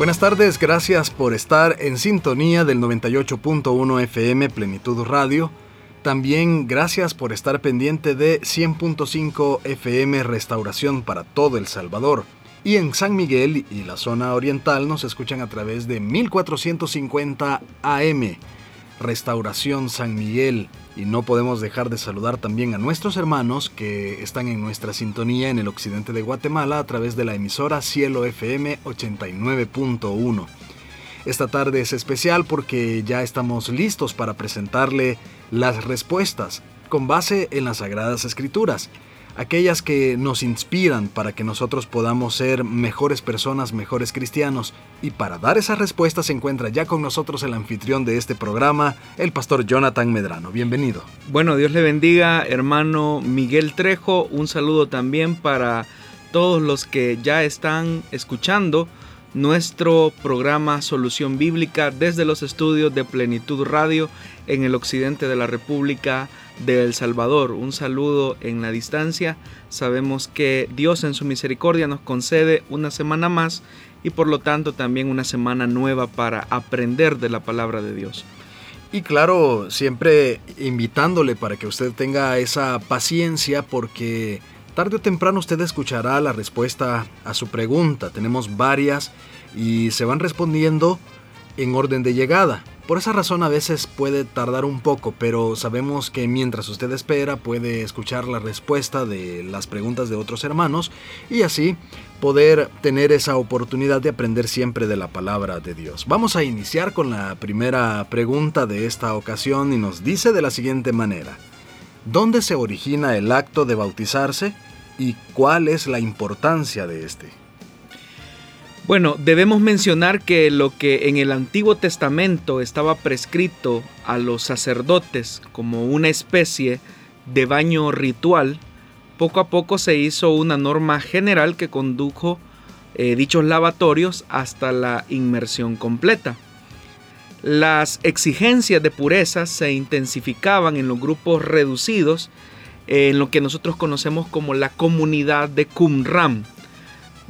Buenas tardes, gracias por estar en sintonía del 98.1 FM Plenitud Radio. También gracias por estar pendiente de 100.5 FM Restauración para todo El Salvador. Y en San Miguel y la zona oriental nos escuchan a través de 1450 AM. Restauración San Miguel y no podemos dejar de saludar también a nuestros hermanos que están en nuestra sintonía en el occidente de Guatemala a través de la emisora Cielo FM 89.1. Esta tarde es especial porque ya estamos listos para presentarle las respuestas con base en las Sagradas Escrituras aquellas que nos inspiran para que nosotros podamos ser mejores personas, mejores cristianos. Y para dar esas respuestas se encuentra ya con nosotros el anfitrión de este programa, el pastor Jonathan Medrano. Bienvenido. Bueno, Dios le bendiga, hermano Miguel Trejo. Un saludo también para todos los que ya están escuchando nuestro programa Solución Bíblica desde los estudios de Plenitud Radio en el occidente de la República de El Salvador. Un saludo en la distancia. Sabemos que Dios en su misericordia nos concede una semana más y por lo tanto también una semana nueva para aprender de la palabra de Dios. Y claro, siempre invitándole para que usted tenga esa paciencia porque tarde o temprano usted escuchará la respuesta a su pregunta. Tenemos varias y se van respondiendo en orden de llegada. Por esa razón a veces puede tardar un poco, pero sabemos que mientras usted espera puede escuchar la respuesta de las preguntas de otros hermanos y así poder tener esa oportunidad de aprender siempre de la palabra de Dios. Vamos a iniciar con la primera pregunta de esta ocasión y nos dice de la siguiente manera. ¿Dónde se origina el acto de bautizarse y cuál es la importancia de este? Bueno, debemos mencionar que lo que en el Antiguo Testamento estaba prescrito a los sacerdotes como una especie de baño ritual, poco a poco se hizo una norma general que condujo eh, dichos lavatorios hasta la inmersión completa. Las exigencias de pureza se intensificaban en los grupos reducidos, en lo que nosotros conocemos como la comunidad de Qumran,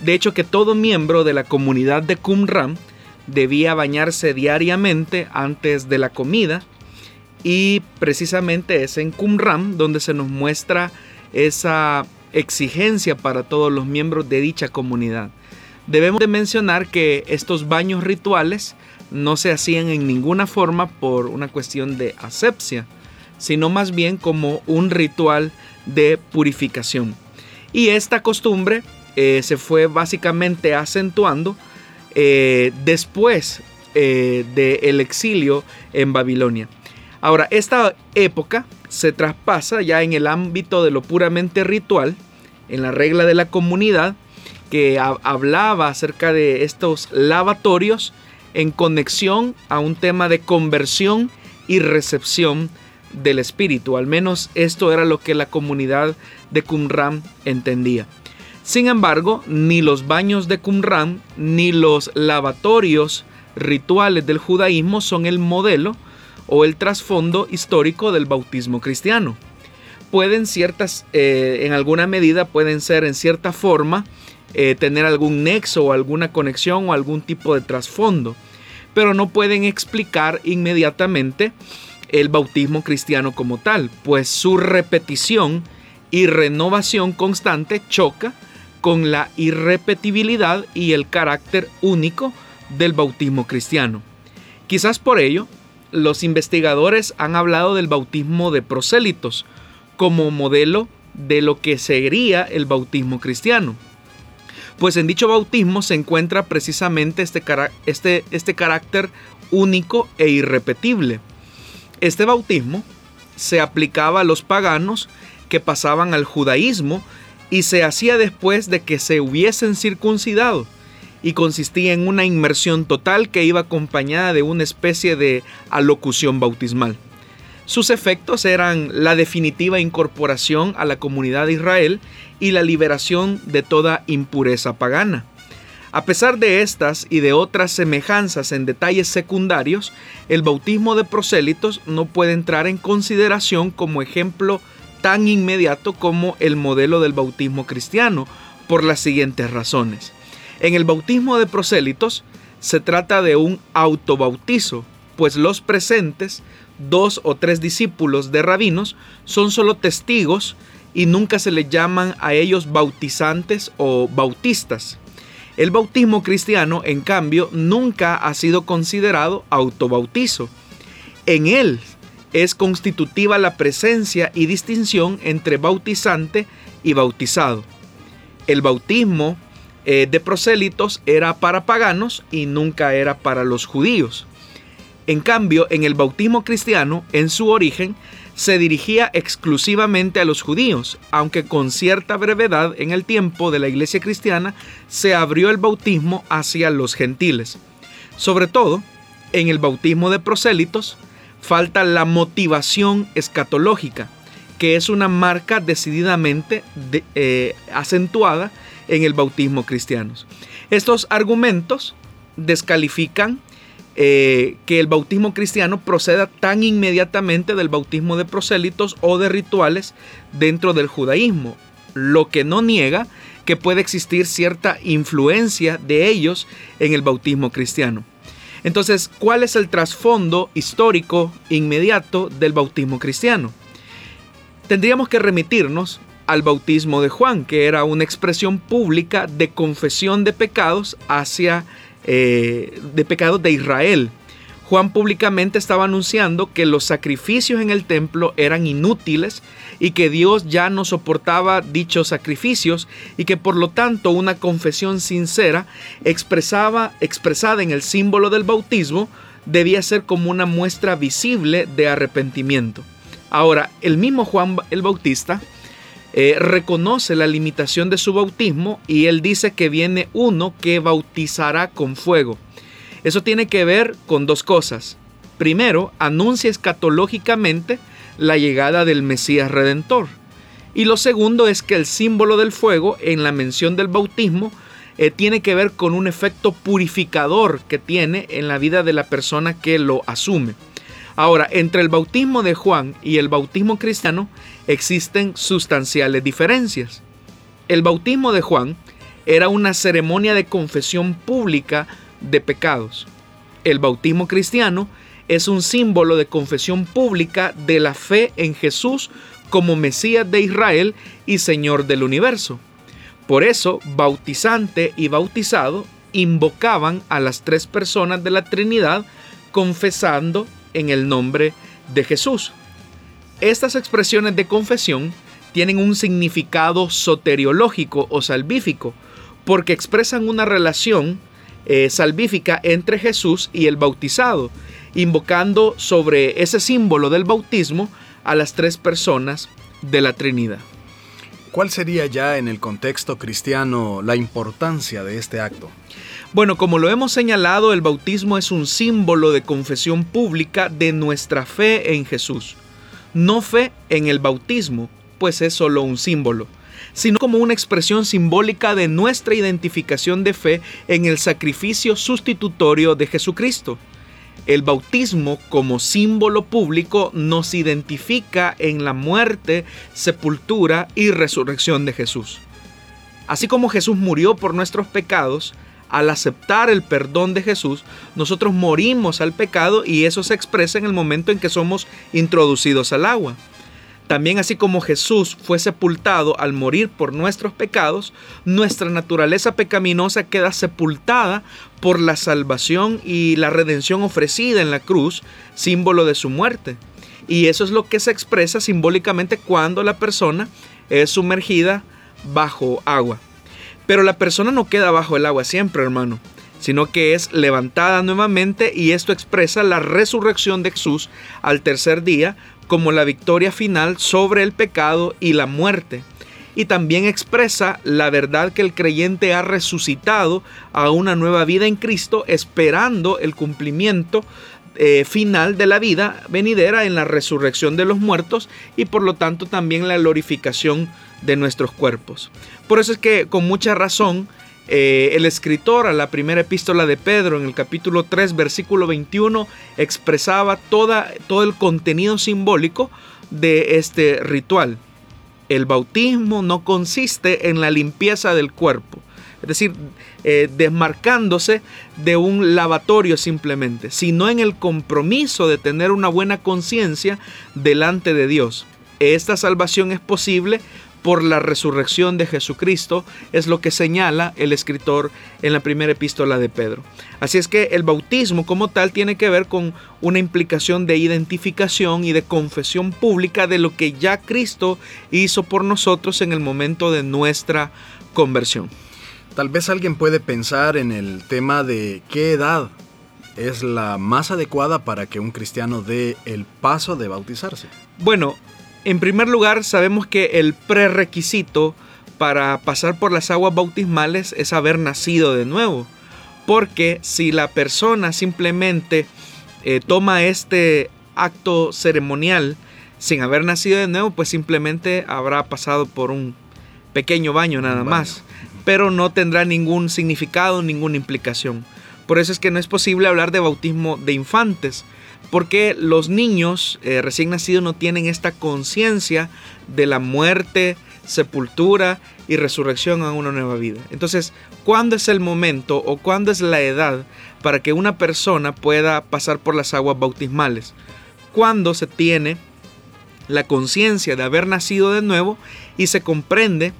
de hecho, que todo miembro de la comunidad de Qumran debía bañarse diariamente antes de la comida y precisamente es en Qumran donde se nos muestra esa exigencia para todos los miembros de dicha comunidad. Debemos de mencionar que estos baños rituales no se hacían en ninguna forma por una cuestión de asepsia, sino más bien como un ritual de purificación. Y esta costumbre eh, se fue básicamente acentuando eh, después eh, del exilio en Babilonia. Ahora, esta época se traspasa ya en el ámbito de lo puramente ritual, en la regla de la comunidad, que hablaba acerca de estos lavatorios en conexión a un tema de conversión y recepción del espíritu. Al menos esto era lo que la comunidad de Qumran entendía. Sin embargo, ni los baños de Qumran ni los lavatorios rituales del judaísmo son el modelo o el trasfondo histórico del bautismo cristiano. Pueden ciertas, eh, en alguna medida, pueden ser en cierta forma, eh, tener algún nexo o alguna conexión o algún tipo de trasfondo, pero no pueden explicar inmediatamente el bautismo cristiano como tal, pues su repetición y renovación constante choca con la irrepetibilidad y el carácter único del bautismo cristiano. Quizás por ello, los investigadores han hablado del bautismo de prosélitos como modelo de lo que sería el bautismo cristiano. Pues en dicho bautismo se encuentra precisamente este, este, este carácter único e irrepetible. Este bautismo se aplicaba a los paganos que pasaban al judaísmo y se hacía después de que se hubiesen circuncidado y consistía en una inmersión total que iba acompañada de una especie de alocución bautismal. Sus efectos eran la definitiva incorporación a la comunidad de Israel y la liberación de toda impureza pagana. A pesar de estas y de otras semejanzas en detalles secundarios, el bautismo de prosélitos no puede entrar en consideración como ejemplo tan inmediato como el modelo del bautismo cristiano, por las siguientes razones. En el bautismo de prosélitos se trata de un autobautizo, pues los presentes, dos o tres discípulos de rabinos, son solo testigos y nunca se les llaman a ellos bautizantes o bautistas. El bautismo cristiano, en cambio, nunca ha sido considerado autobautizo. En él es constitutiva la presencia y distinción entre bautizante y bautizado. El bautismo eh, de prosélitos era para paganos y nunca era para los judíos. En cambio, en el bautismo cristiano, en su origen, se dirigía exclusivamente a los judíos, aunque con cierta brevedad en el tiempo de la iglesia cristiana se abrió el bautismo hacia los gentiles. Sobre todo, en el bautismo de prosélitos, falta la motivación escatológica, que es una marca decididamente eh, acentuada en el bautismo cristiano. Estos argumentos descalifican eh, que el bautismo cristiano proceda tan inmediatamente del bautismo de prosélitos o de rituales dentro del judaísmo, lo que no niega que puede existir cierta influencia de ellos en el bautismo cristiano. Entonces, ¿cuál es el trasfondo histórico inmediato del bautismo cristiano? Tendríamos que remitirnos al bautismo de Juan, que era una expresión pública de confesión de pecados hacia eh, de pecados de Israel. Juan públicamente estaba anunciando que los sacrificios en el templo eran inútiles y que Dios ya no soportaba dichos sacrificios y que por lo tanto una confesión sincera expresada en el símbolo del bautismo debía ser como una muestra visible de arrepentimiento. Ahora, el mismo Juan el Bautista eh, reconoce la limitación de su bautismo y él dice que viene uno que bautizará con fuego. Eso tiene que ver con dos cosas. Primero, anuncia escatológicamente la llegada del Mesías Redentor. Y lo segundo es que el símbolo del fuego en la mención del bautismo eh, tiene que ver con un efecto purificador que tiene en la vida de la persona que lo asume. Ahora, entre el bautismo de Juan y el bautismo cristiano existen sustanciales diferencias. El bautismo de Juan era una ceremonia de confesión pública de pecados. El bautismo cristiano es un símbolo de confesión pública de la fe en Jesús como Mesías de Israel y Señor del universo. Por eso, bautizante y bautizado invocaban a las tres personas de la Trinidad confesando en el nombre de Jesús. Estas expresiones de confesión tienen un significado soteriológico o salvífico, porque expresan una relación eh, salvífica entre Jesús y el bautizado, invocando sobre ese símbolo del bautismo a las tres personas de la Trinidad. ¿Cuál sería ya en el contexto cristiano la importancia de este acto? Bueno, como lo hemos señalado, el bautismo es un símbolo de confesión pública de nuestra fe en Jesús. No fe en el bautismo, pues es solo un símbolo, sino como una expresión simbólica de nuestra identificación de fe en el sacrificio sustitutorio de Jesucristo. El bautismo como símbolo público nos identifica en la muerte, sepultura y resurrección de Jesús. Así como Jesús murió por nuestros pecados, al aceptar el perdón de Jesús, nosotros morimos al pecado y eso se expresa en el momento en que somos introducidos al agua. También así como Jesús fue sepultado al morir por nuestros pecados, nuestra naturaleza pecaminosa queda sepultada por la salvación y la redención ofrecida en la cruz, símbolo de su muerte. Y eso es lo que se expresa simbólicamente cuando la persona es sumergida bajo agua. Pero la persona no queda bajo el agua siempre, hermano, sino que es levantada nuevamente y esto expresa la resurrección de Jesús al tercer día como la victoria final sobre el pecado y la muerte. Y también expresa la verdad que el creyente ha resucitado a una nueva vida en Cristo esperando el cumplimiento eh, final de la vida venidera en la resurrección de los muertos y por lo tanto también la glorificación de nuestros cuerpos. Por eso es que con mucha razón eh, el escritor a la primera epístola de Pedro en el capítulo 3 versículo 21 expresaba toda, todo el contenido simbólico de este ritual. El bautismo no consiste en la limpieza del cuerpo, es decir, eh, desmarcándose de un lavatorio simplemente, sino en el compromiso de tener una buena conciencia delante de Dios. Esta salvación es posible por la resurrección de Jesucristo, es lo que señala el escritor en la primera epístola de Pedro. Así es que el bautismo como tal tiene que ver con una implicación de identificación y de confesión pública de lo que ya Cristo hizo por nosotros en el momento de nuestra conversión. Tal vez alguien puede pensar en el tema de qué edad es la más adecuada para que un cristiano dé el paso de bautizarse. Bueno, en primer lugar, sabemos que el prerequisito para pasar por las aguas bautismales es haber nacido de nuevo. Porque si la persona simplemente eh, toma este acto ceremonial sin haber nacido de nuevo, pues simplemente habrá pasado por un pequeño baño nada más, pero no tendrá ningún significado, ninguna implicación. Por eso es que no es posible hablar de bautismo de infantes, porque los niños eh, recién nacidos no tienen esta conciencia de la muerte, sepultura y resurrección a una nueva vida. Entonces, ¿cuándo es el momento o cuándo es la edad para que una persona pueda pasar por las aguas bautismales? Cuando se tiene la conciencia de haber nacido de nuevo y se comprende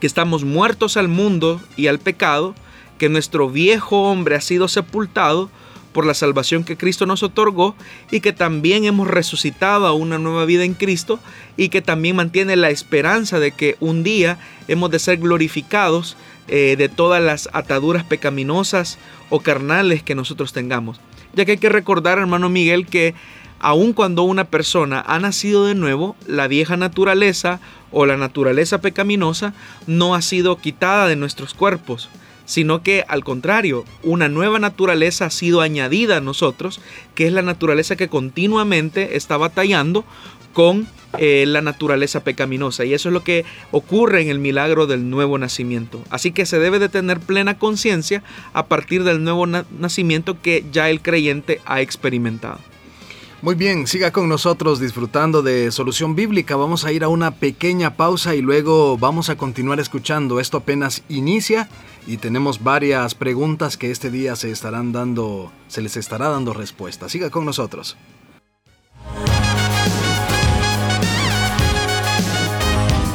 que estamos muertos al mundo y al pecado, que nuestro viejo hombre ha sido sepultado por la salvación que Cristo nos otorgó y que también hemos resucitado a una nueva vida en Cristo y que también mantiene la esperanza de que un día hemos de ser glorificados eh, de todas las ataduras pecaminosas o carnales que nosotros tengamos. Ya que hay que recordar, hermano Miguel, que aun cuando una persona ha nacido de nuevo, la vieja naturaleza o la naturaleza pecaminosa no ha sido quitada de nuestros cuerpos sino que al contrario, una nueva naturaleza ha sido añadida a nosotros, que es la naturaleza que continuamente está batallando con eh, la naturaleza pecaminosa. Y eso es lo que ocurre en el milagro del nuevo nacimiento. Así que se debe de tener plena conciencia a partir del nuevo nacimiento que ya el creyente ha experimentado. Muy bien, siga con nosotros disfrutando de Solución Bíblica. Vamos a ir a una pequeña pausa y luego vamos a continuar escuchando. Esto apenas inicia y tenemos varias preguntas que este día se estarán dando, se les estará dando respuesta. Siga con nosotros.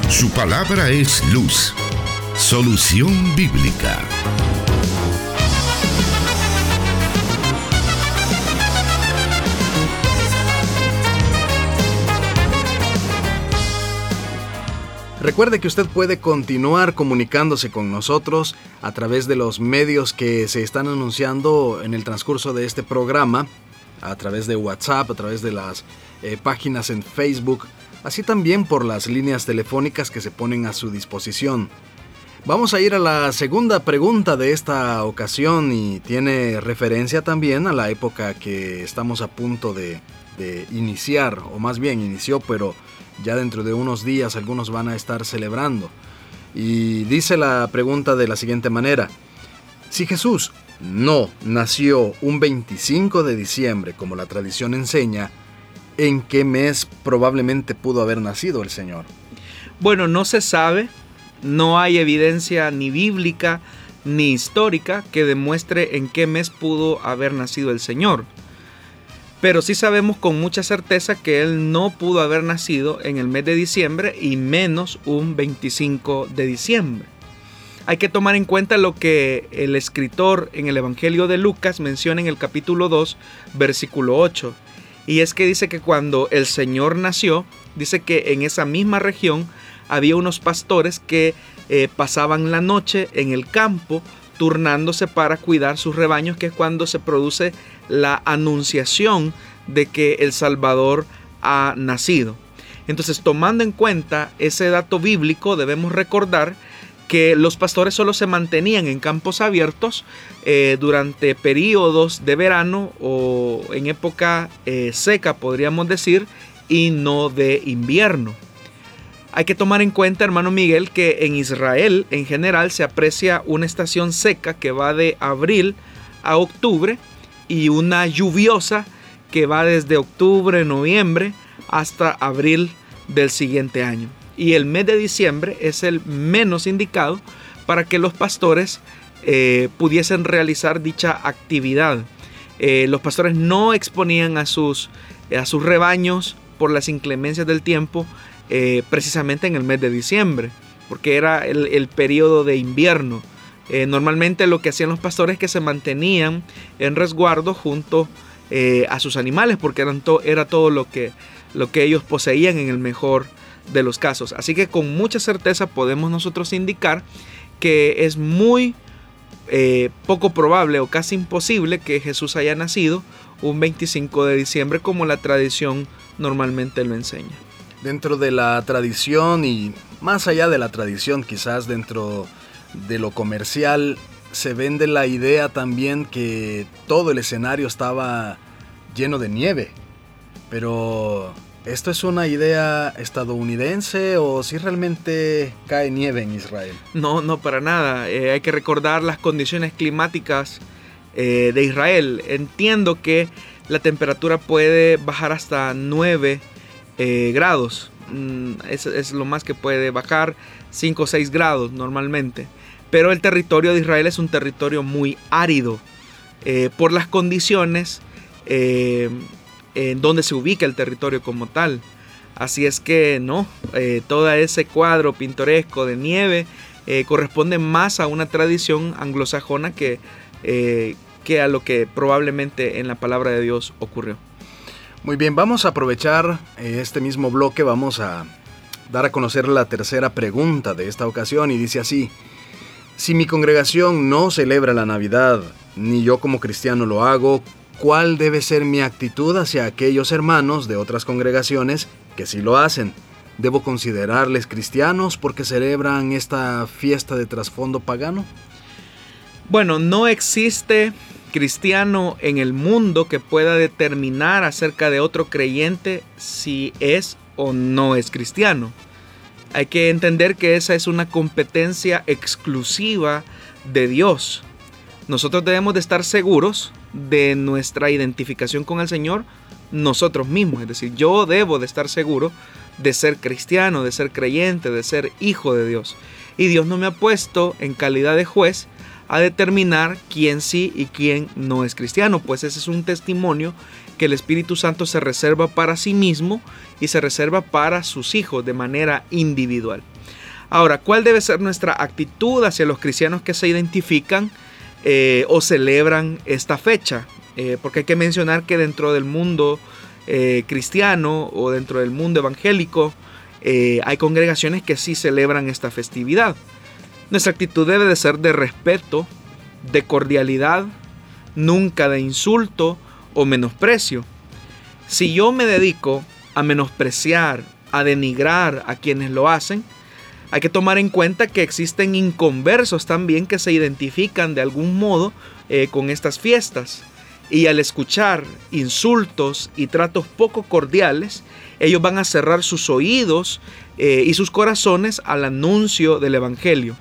Su palabra es luz. Solución Bíblica. Recuerde que usted puede continuar comunicándose con nosotros a través de los medios que se están anunciando en el transcurso de este programa, a través de WhatsApp, a través de las eh, páginas en Facebook, así también por las líneas telefónicas que se ponen a su disposición. Vamos a ir a la segunda pregunta de esta ocasión y tiene referencia también a la época que estamos a punto de, de iniciar, o más bien inició, pero ya dentro de unos días algunos van a estar celebrando. Y dice la pregunta de la siguiente manera. Si Jesús no nació un 25 de diciembre como la tradición enseña, ¿en qué mes probablemente pudo haber nacido el Señor? Bueno, no se sabe, no hay evidencia ni bíblica ni histórica que demuestre en qué mes pudo haber nacido el Señor pero sí sabemos con mucha certeza que él no pudo haber nacido en el mes de diciembre y menos un 25 de diciembre. Hay que tomar en cuenta lo que el escritor en el Evangelio de Lucas menciona en el capítulo 2, versículo 8. Y es que dice que cuando el Señor nació, dice que en esa misma región había unos pastores que eh, pasaban la noche en el campo turnándose para cuidar sus rebaños, que es cuando se produce la anunciación de que el Salvador ha nacido. Entonces, tomando en cuenta ese dato bíblico, debemos recordar que los pastores solo se mantenían en campos abiertos eh, durante periodos de verano o en época eh, seca, podríamos decir, y no de invierno. Hay que tomar en cuenta, hermano Miguel, que en Israel en general se aprecia una estación seca que va de abril a octubre y una lluviosa que va desde octubre, noviembre hasta abril del siguiente año y el mes de diciembre es el menos indicado para que los pastores eh, pudiesen realizar dicha actividad. Eh, los pastores no exponían a sus, a sus rebaños por las inclemencias del tiempo eh, precisamente en el mes de diciembre, porque era el, periodo de invierno. normalmente lo que hacían los pastores es que se mantenían en resguardo junto a sus animales, porque eran era todo lo que, lo que ellos poseían en el mejor de los casos. Así que con mucha certeza podemos nosotros indicar que es muy eh, poco probable o casi imposible que Jesús haya nacido un 25 de diciembre como la tradición normalmente lo enseña. Dentro de la tradición y más allá de la tradición, quizás dentro de lo comercial, se vende la idea también que todo el escenario estaba lleno de nieve. Pero ¿Esto es una idea estadounidense o si realmente cae nieve en Israel? No, no, para nada. Eh, hay que recordar las condiciones climáticas eh, de Israel. Entiendo que la temperatura puede bajar hasta 9 eh, grados. Mm, es, es, lo más que puede bajar, 5 o 6 grados normalmente. Pero el territorio de Israel es un territorio muy árido por las condiciones en donde se ubica el territorio como tal. Así es que no, eh, todo ese cuadro pintoresco de nieve eh, corresponde más a una tradición anglosajona que, eh, que a lo que probablemente en la palabra de Dios ocurrió. Muy bien, vamos a aprovechar este mismo bloque, vamos a dar a conocer la tercera pregunta de esta ocasión y dice así, si mi congregación no celebra la Navidad, ni yo como cristiano lo hago, cuál debe ser mi actitud hacia aquellos hermanos de otras congregaciones que sí lo hacen. ¿Debo considerarles cristianos porque celebran esta fiesta de trasfondo pagano? Bueno, no existe cristiano en el mundo que pueda determinar acerca de otro creyente si es o no es cristiano. Hay que entender que esa es una competencia exclusiva de Dios. Nosotros debemos de estar seguros de nuestra identificación con el Señor nosotros mismos. Es decir, yo debo de estar seguro de ser cristiano, de ser creyente, de ser hijo de Dios. Y Dios no me ha puesto en calidad de juez a determinar quién sí y quién no es cristiano, pues ese es un testimonio que el Espíritu Santo se reserva para sí mismo y se reserva para sus hijos de manera individual. Ahora, ¿cuál debe ser nuestra actitud hacia los cristianos que se identifican eh, o celebran esta fecha. Eh, porque hay que mencionar que dentro del mundo eh, cristiano o dentro del mundo evangélico hay congregaciones que sí celebran esta festividad. Nuestra actitud debe de ser de respeto, de cordialidad, nunca de insulto o menosprecio. Si yo me dedico a menospreciar, a denigrar a quienes lo hacen, hay que tomar en cuenta que existen inconversos también que se identifican de algún modo eh, con estas fiestas. Y al escuchar insultos y tratos poco cordiales, ellos van a cerrar sus oídos eh, y sus corazones al anuncio del Evangelio.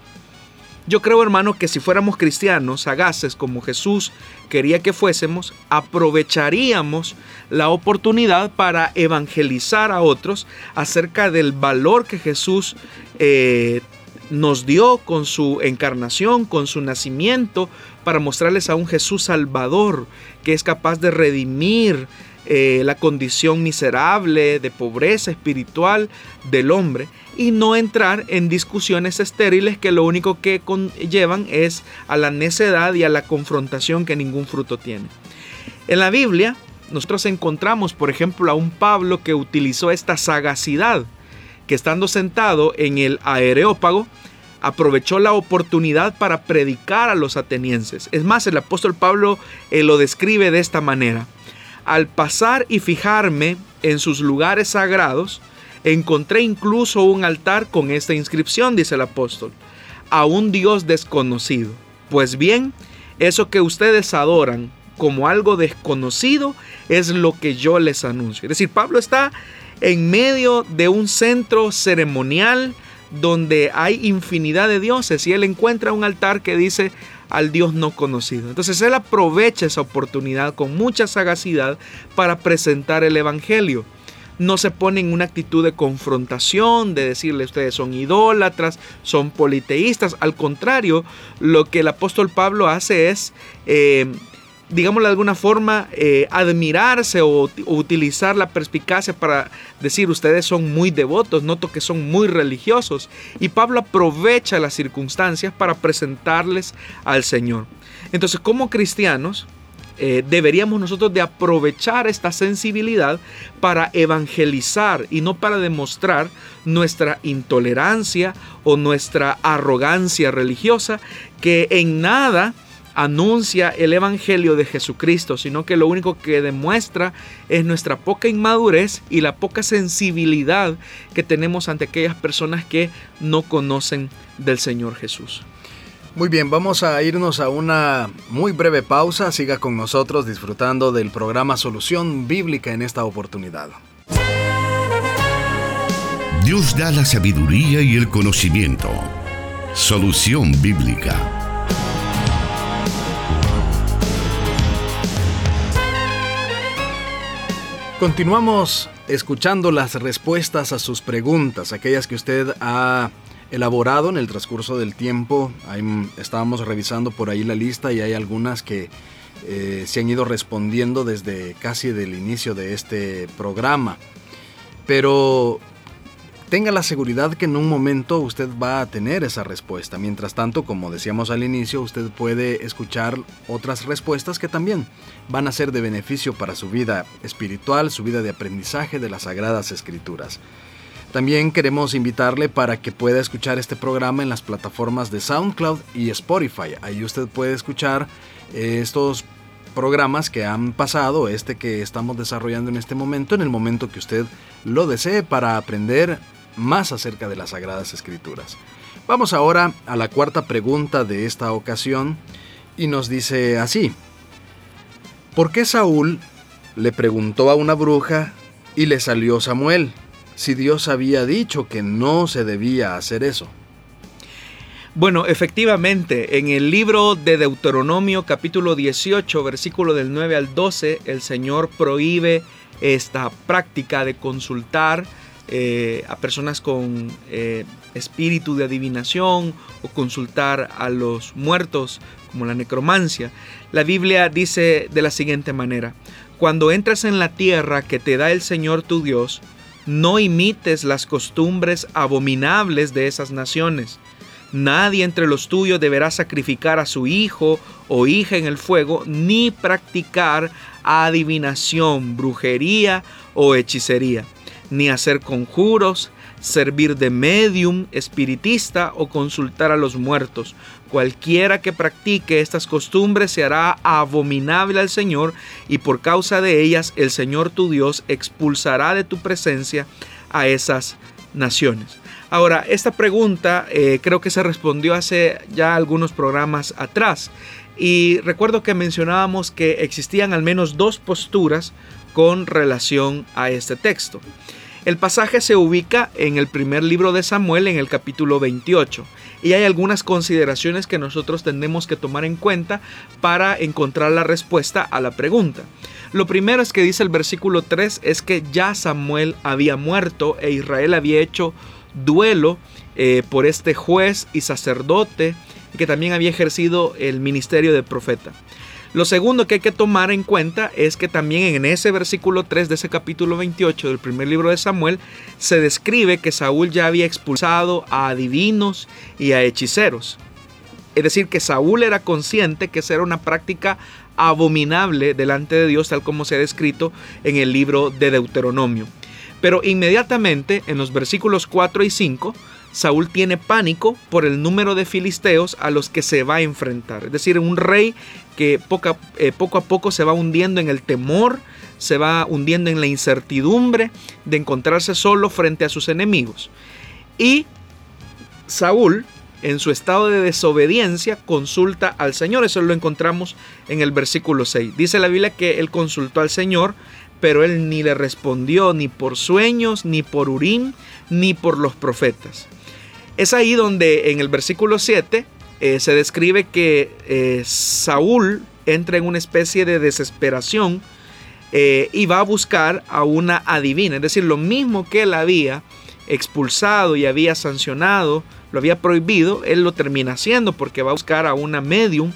Yo creo, hermano, que si fuéramos cristianos, sagaces como Jesús quería que fuésemos, aprovecharíamos la oportunidad para evangelizar a otros acerca del valor que Jesús eh, nos dio con su encarnación, con su nacimiento, para mostrarles a un Jesús salvador que es capaz de redimir eh, la condición miserable de pobreza espiritual del hombre y no entrar en discusiones estériles que lo único que llevan es a la necedad y a la confrontación que ningún fruto tiene. En la Biblia nosotros encontramos, por ejemplo, a un Pablo que utilizó esta sagacidad, que estando sentado en el aereópago, aprovechó la oportunidad para predicar a los atenienses. Es más, el apóstol Pablo eh, lo describe de esta manera. Al pasar y fijarme en sus lugares sagrados, encontré incluso un altar con esta inscripción, dice el apóstol. a un Dios desconocido. Pues bien, eso que ustedes adoran como algo desconocido es lo que yo les anuncio. Es decir, Pablo está en medio de un centro ceremonial donde hay infinidad de dioses y él encuentra un altar que dice al Dios no conocido. Entonces él aprovecha esa oportunidad con mucha sagacidad para presentar el Evangelio no se pone en una actitud de confrontación, de decirle ustedes son idólatras, son politeístas. Al contrario, lo que el apóstol Pablo hace es, eh, digámoslo de alguna forma, eh, admirarse o, utilizar la perspicacia para decir ustedes son muy devotos, noto que son muy religiosos. Y Pablo aprovecha las circunstancias para presentarles al Señor. Entonces, como cristianos, eh, deberíamos nosotros de aprovechar esta sensibilidad para evangelizar y no para demostrar nuestra intolerancia o nuestra arrogancia religiosa que en nada anuncia el Evangelio de Jesucristo, sino que lo único que demuestra es nuestra poca inmadurez y la poca sensibilidad que tenemos ante aquellas personas que no conocen del Señor Jesús. Muy bien, vamos a irnos a una muy breve pausa. Siga con nosotros disfrutando del programa Solución Bíblica en esta oportunidad. Dios da la sabiduría y el conocimiento. Solución Bíblica. Continuamos escuchando las respuestas a sus preguntas, aquellas que usted ha elaborado en el transcurso del tiempo. estábamos revisando por ahí la lista y hay algunas que eh, se han ido respondiendo desde casi del inicio de este programa. Pero tenga la seguridad que en un momento usted va a tener esa respuesta. Mientras tanto, como decíamos al inicio, usted puede escuchar otras respuestas que también van a ser de beneficio para su vida espiritual, su vida de aprendizaje de las Sagradas Escrituras. También queremos invitarle para que pueda escuchar este programa en las plataformas de SoundCloud y Spotify. Ahí usted puede escuchar eh, estos programas que han pasado, este que estamos desarrollando en este momento, en el momento que usted lo desee para aprender más acerca de las Sagradas Escrituras. Vamos ahora a la cuarta pregunta de esta ocasión y nos dice así. ¿Por qué Saúl le preguntó a una bruja y le salió Samuel? si Dios había dicho que no se debía hacer eso? Bueno, efectivamente, en el libro de Deuteronomio capítulo 18, versículo del 9 al 12, el Señor prohíbe esta práctica de consultar eh, a personas con eh, espíritu de adivinación o consultar a los muertos como la necromancia. La Biblia dice de la siguiente manera, cuando entras en la tierra que te da el Señor tu Dios, no imites las costumbres abominables de esas naciones. Nadie entre los tuyos deberá sacrificar a su hijo o hija en el fuego, ni practicar adivinación, brujería o hechicería, ni hacer conjuros, servir de medium, espiritista o consultar a los muertos. Cualquiera que practique estas costumbres se hará abominable al Señor y por causa de ellas el Señor tu Dios expulsará de tu presencia a esas naciones. Ahora, esta pregunta eh, creo que se respondió hace ya algunos programas atrás y recuerdo que mencionábamos que existían al menos dos posturas con relación a este texto. El pasaje se ubica en el primer libro de Samuel en el capítulo 28 y hay algunas consideraciones que nosotros tenemos que tomar en cuenta para encontrar la respuesta a la pregunta. Lo primero es que dice el versículo 3 es que ya Samuel había muerto e Israel había hecho duelo eh, por este juez y sacerdote que también había ejercido el ministerio de profeta. Lo segundo que hay que tomar en cuenta es que también en ese versículo 3 de ese capítulo 28 del primer libro de Samuel se describe que Saúl ya había expulsado a adivinos y a hechiceros. Es decir, que Saúl era consciente que esa era una práctica abominable delante de Dios, tal como se ha descrito en el libro de Deuteronomio. Pero inmediatamente en los versículos 4 y 5, Saúl tiene pánico por el número de filisteos a los que se va a enfrentar. Es decir, un rey que poco, eh, poco a poco se va hundiendo en el temor, se va hundiendo en la incertidumbre de encontrarse solo frente a sus enemigos. Y Saúl en su estado de desobediencia, consulta al Señor. Eso lo encontramos en el versículo 6. Dice la Biblia que él consultó al Señor, pero él ni le respondió ni por sueños, ni por Urim, ni por los profetas. Es ahí donde en el versículo 7 eh, se describe que eh, Saúl entra en una especie de desesperación eh, y va a buscar a una adivina, es decir, lo mismo que él había expulsado y había sancionado, lo había prohibido, él lo termina haciendo porque va a buscar a una medium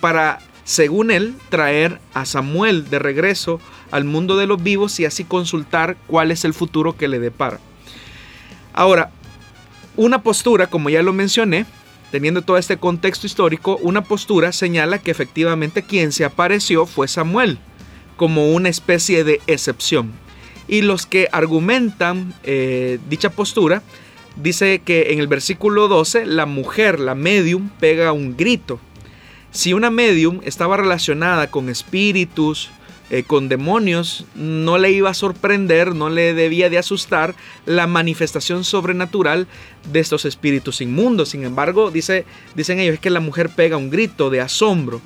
para, según él, traer a Samuel de regreso al mundo de los vivos y así consultar cuál es el futuro que le depara. Ahora, una postura, como ya lo mencioné, teniendo todo este contexto histórico, una postura señala que efectivamente quien se apareció fue Samuel, como una especie de excepción. Y los que argumentan eh, dicha postura, dice que en el versículo 12, la mujer, la medium, pega un grito. Si una medium estaba relacionada con espíritus, eh, con demonios, no le iba a sorprender, no le debía de asustar la manifestación sobrenatural de estos espíritus inmundos. Sin embargo, dice, dicen ellos, es que la mujer pega un grito de asombro.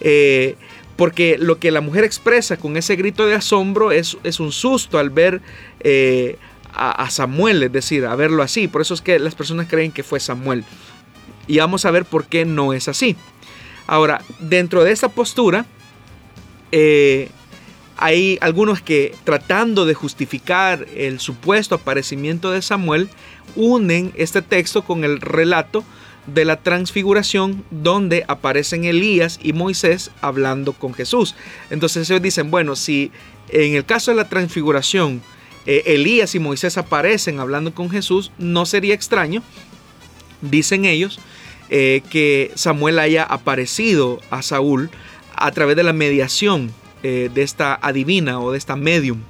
Eh, porque lo que la mujer expresa con ese grito de asombro es, es un susto al ver eh, a, Samuel, es decir, a verlo así. Por eso es que las personas creen que fue Samuel. Y vamos a ver por qué no es así. Ahora, dentro de esta postura, hay algunos que tratando de justificar el supuesto aparecimiento de Samuel, unen este texto con el relato de la transfiguración donde aparecen Elías y Moisés hablando con Jesús. Entonces ellos dicen, bueno, si en el caso de la transfiguración eh, Elías y Moisés aparecen hablando con Jesús, no sería extraño, dicen ellos, eh, que Samuel haya aparecido a Saúl a través de la mediación eh, de esta adivina o de esta medium.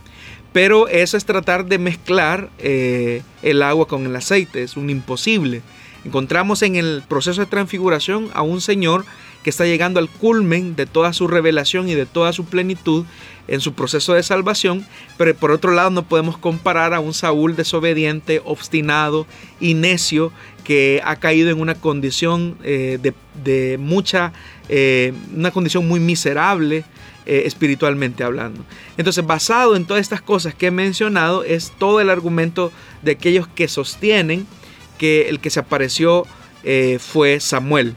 Pero eso es tratar de mezclar eh, el agua con el aceite, es un imposible. Encontramos en el proceso de transfiguración a un Señor que está llegando al culmen de toda su revelación y de toda su plenitud en su proceso de salvación, pero por otro lado no podemos comparar a un Saúl desobediente, obstinado y necio que ha caído en una condición eh, de, mucha, una condición muy miserable, eh, espiritualmente hablando. Entonces, basado en todas estas cosas que he mencionado, es todo el argumento de aquellos que sostienen que el que se apareció eh, fue Samuel.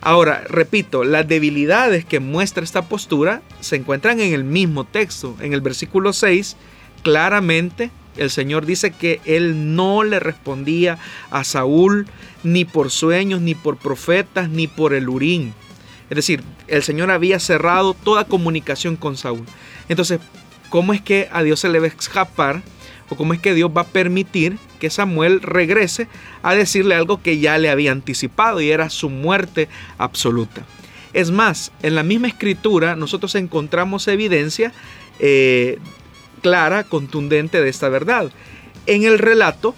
Ahora, repito, las debilidades que muestra esta postura se encuentran en el mismo texto. En el versículo 6, claramente el Señor dice que él no le respondía a Saúl ni por sueños, ni por profetas, ni por el Urín. Es decir, el Señor había cerrado toda comunicación con Saúl. Entonces, ¿cómo es que a Dios se le va a escapar? ¿O cómo es que Dios va a permitir que Samuel regrese a decirle algo que ya le había anticipado y era su muerte absoluta? Es más, en la misma escritura nosotros encontramos evidencia eh, clara, contundente de esta verdad. En el relato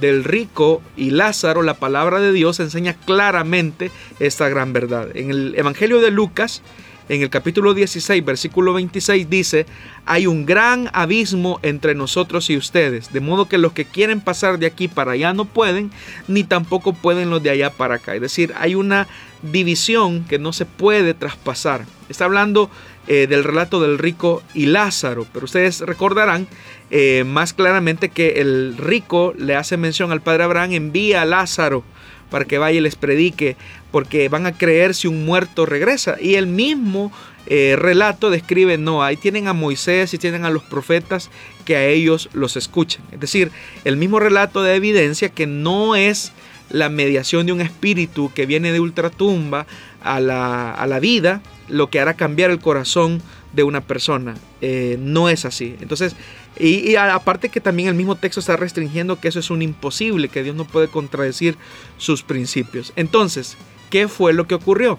del rico y Lázaro, la palabra de Dios enseña claramente esta gran verdad. En el Evangelio de Lucas, en el capítulo 16, versículo 26 dice, hay un gran abismo entre nosotros y ustedes, de modo que los que quieren pasar de aquí para allá no pueden, ni tampoco pueden los de allá para acá. Es decir, hay una división que no se puede traspasar. Está hablando eh, del relato del rico y Lázaro, pero ustedes recordarán eh, más claramente que el rico le hace mención al padre Abraham, envía a Lázaro para que vaya y les predique, porque van a creer si un muerto regresa. Y el mismo eh, relato describe, no, ahí tienen a Moisés y tienen a los profetas que a ellos los escuchen. Es decir, el mismo relato de evidencia que no es la mediación de un espíritu que viene de ultratumba a la, a la vida, lo que hará cambiar el corazón de una persona. Eh, no es así. Entonces, y, aparte que también el mismo texto está restringiendo que eso es un imposible, que Dios no puede contradecir sus principios. Entonces, ¿qué fue lo que ocurrió?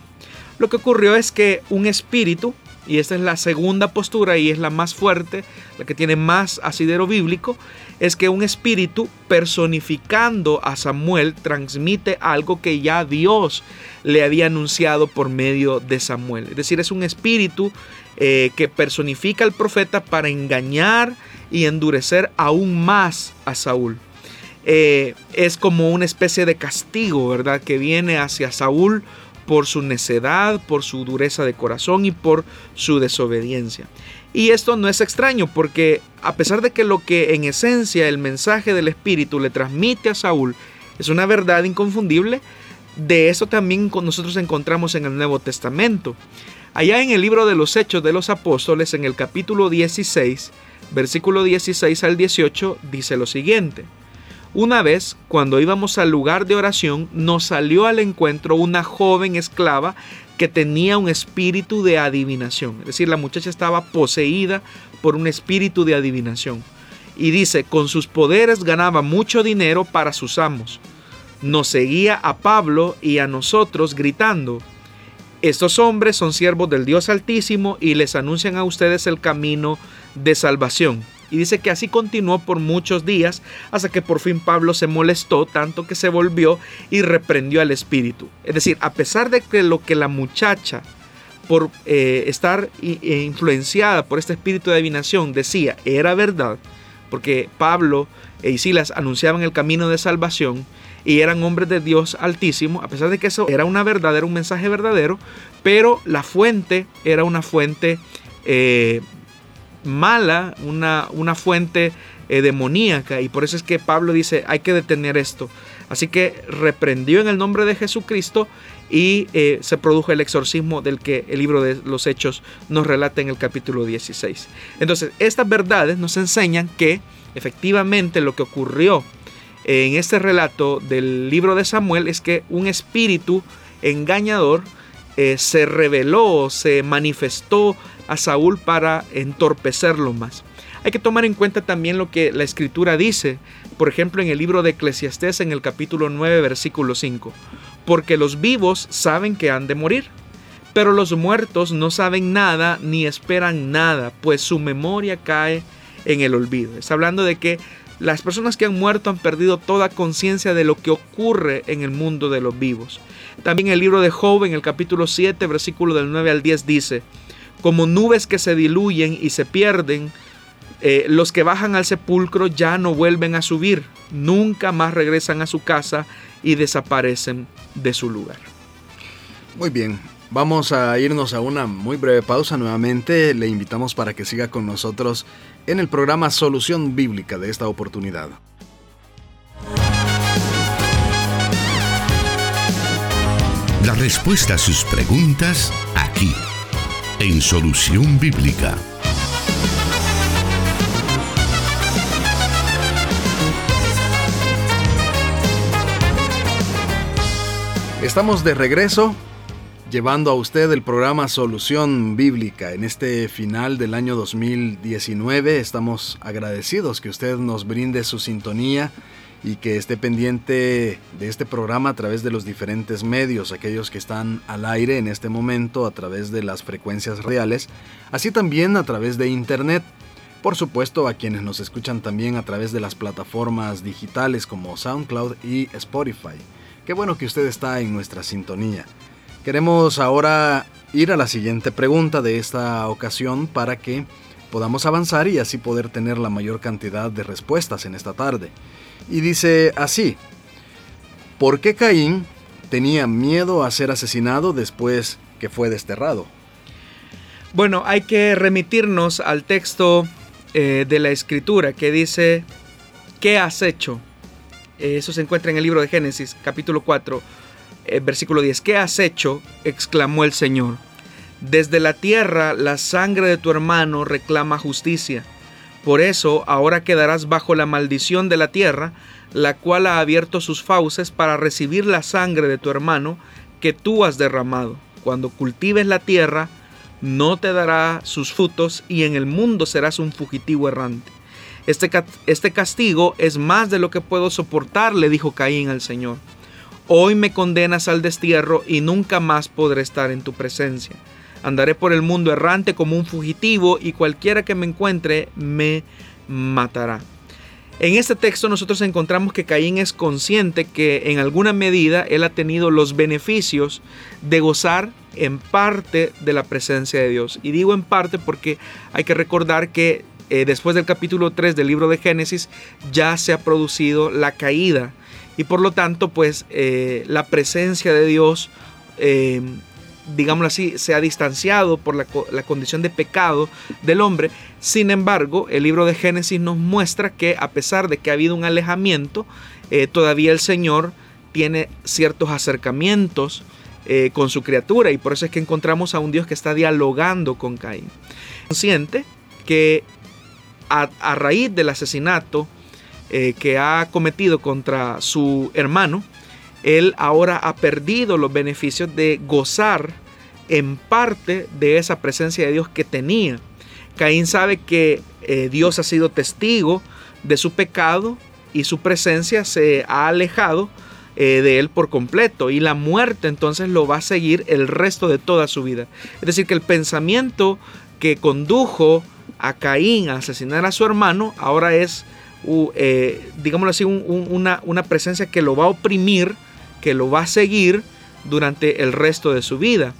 Lo que ocurrió es que un espíritu, y esta es la segunda postura y es la más fuerte, la que tiene más asidero bíblico, es que un espíritu personificando a Samuel transmite algo que ya Dios le había anunciado por medio de Samuel. Es decir, es un espíritu eh, que personifica al profeta para engañar y endurecer aún más a Saúl. eh, es como una especie de castigo, ¿verdad? Que viene hacia Saúl por su necedad, por su dureza de corazón y por su desobediencia. Y esto no es extraño porque a pesar de que lo que en esencia el mensaje del Espíritu le transmite a Saúl es una verdad inconfundible, de eso también nosotros encontramos en el Nuevo Testamento. Allá en el libro de los Hechos de los Apóstoles, en el capítulo 16, versículo 16 al 18, dice lo siguiente. Una vez, cuando íbamos al lugar de oración, nos salió al encuentro una joven esclava que tenía un espíritu de adivinación. Es decir, la muchacha estaba poseída por un espíritu de adivinación. Y dice, con sus poderes ganaba mucho dinero para sus amos. Nos seguía a Pablo y a nosotros gritando, estos hombres son siervos del Dios Altísimo y les anuncian a ustedes el camino de salvación. Y dice que así continuó por muchos días hasta que por fin Pablo se molestó tanto que se volvió y reprendió al espíritu. Es decir, a pesar de que lo que la muchacha por eh, estar eh, influenciada por este espíritu de adivinación decía era verdad, porque Pablo y Silas anunciaban el camino de salvación y eran hombres de Dios altísimo, a pesar de que eso era una verdad, era un mensaje verdadero, pero la fuente era una fuente eh, mala, una, una fuente eh, demoníaca. Y por eso es que Pablo dice, hay que detener esto. Así que reprendió en el nombre de Jesucristo y eh, se produjo el exorcismo del que el libro de los Hechos nos relata en el capítulo 16. Entonces, estas verdades nos enseñan que efectivamente lo que ocurrió en este relato del libro de Samuel es que un espíritu engañador eh, se reveló, se manifestó a Saúl para entorpecerlo más. Hay que tomar en cuenta también lo que la escritura dice, por ejemplo en el libro de Eclesiastés en el capítulo 9 versículo 5, porque los vivos saben que han de morir, pero los muertos no saben nada ni esperan nada, pues su memoria cae en el olvido. Está hablando de que las personas que han muerto han perdido toda conciencia de lo que ocurre en el mundo de los vivos. También el libro de Job en el capítulo 7, versículo del 9 al 10 dice, como nubes que se diluyen y se pierden, eh, los que bajan al sepulcro ya no vuelven a subir, nunca más regresan a su casa y desaparecen de su lugar. Muy bien, vamos a irnos a una muy breve pausa nuevamente. Le invitamos para que siga con nosotros en el programa Solución Bíblica de esta oportunidad. La respuesta a sus preguntas aquí en Solución Bíblica. Estamos de regreso llevando a usted el programa Solución Bíblica. En este final del año 2019 estamos agradecidos que usted nos brinde su sintonía y que esté pendiente de este programa a través de los diferentes medios, aquellos que están al aire en este momento a través de las frecuencias reales, así también a través de internet. Por supuesto, a quienes nos escuchan también a través de las plataformas digitales como SoundCloud y Spotify. Qué bueno que usted está en nuestra sintonía. Queremos ahora ir a la siguiente pregunta de esta ocasión para que podamos avanzar y así poder tener la mayor cantidad de respuestas en esta tarde y dice así, ¿por qué Caín tenía miedo a ser asesinado después que fue desterrado? Bueno, hay que remitirnos al texto eh, de la escritura que dice, ¿qué has hecho? Eso se encuentra en el libro de Génesis, capítulo 4, eh, versículo 10. ¿Qué has hecho? exclamó el Señor. Desde la tierra la sangre de tu hermano reclama justicia por eso ahora quedarás bajo la maldición de la tierra, la cual ha abierto sus fauces para recibir la sangre de tu hermano que tú has derramado. Cuando cultives la tierra, no te dará sus frutos y en el mundo serás un fugitivo errante. Este, este castigo es más de lo que puedo soportar, le dijo Caín al Señor. Hoy me condenas al destierro y nunca más podré estar en tu presencia. Andaré por el mundo errante como un fugitivo y cualquiera que me encuentre me matará. En este texto nosotros encontramos que Caín es consciente que en alguna medida él ha tenido los beneficios de gozar en parte de la presencia de Dios. Y digo en parte porque hay que recordar que eh, después del capítulo 3 del libro de Génesis, ya se ha producido la caída. Y por lo tanto, pues eh, la presencia de Dios, eh, digámoslo así, se ha distanciado por la, condición de pecado del hombre. Sin embargo, el libro de Génesis nos muestra que a pesar de que ha habido un alejamiento, todavía el Señor tiene ciertos acercamientos con su criatura y por eso es que encontramos a un Dios que está dialogando con Caín. Consciente que a, raíz del asesinato eh, que ha cometido contra su hermano, él ahora ha perdido los beneficios de gozar en parte de esa presencia de Dios que tenía. Caín sabe que eh, Dios ha sido testigo de su pecado y su presencia se ha alejado eh, de él por completo y la muerte entonces lo va a seguir el resto de toda su vida. Es decir, que el pensamiento que condujo a Caín a asesinar a su hermano, ahora es, eh, digámoslo así, una, una presencia que lo va a oprimir, que lo va a seguir durante el resto de su vida.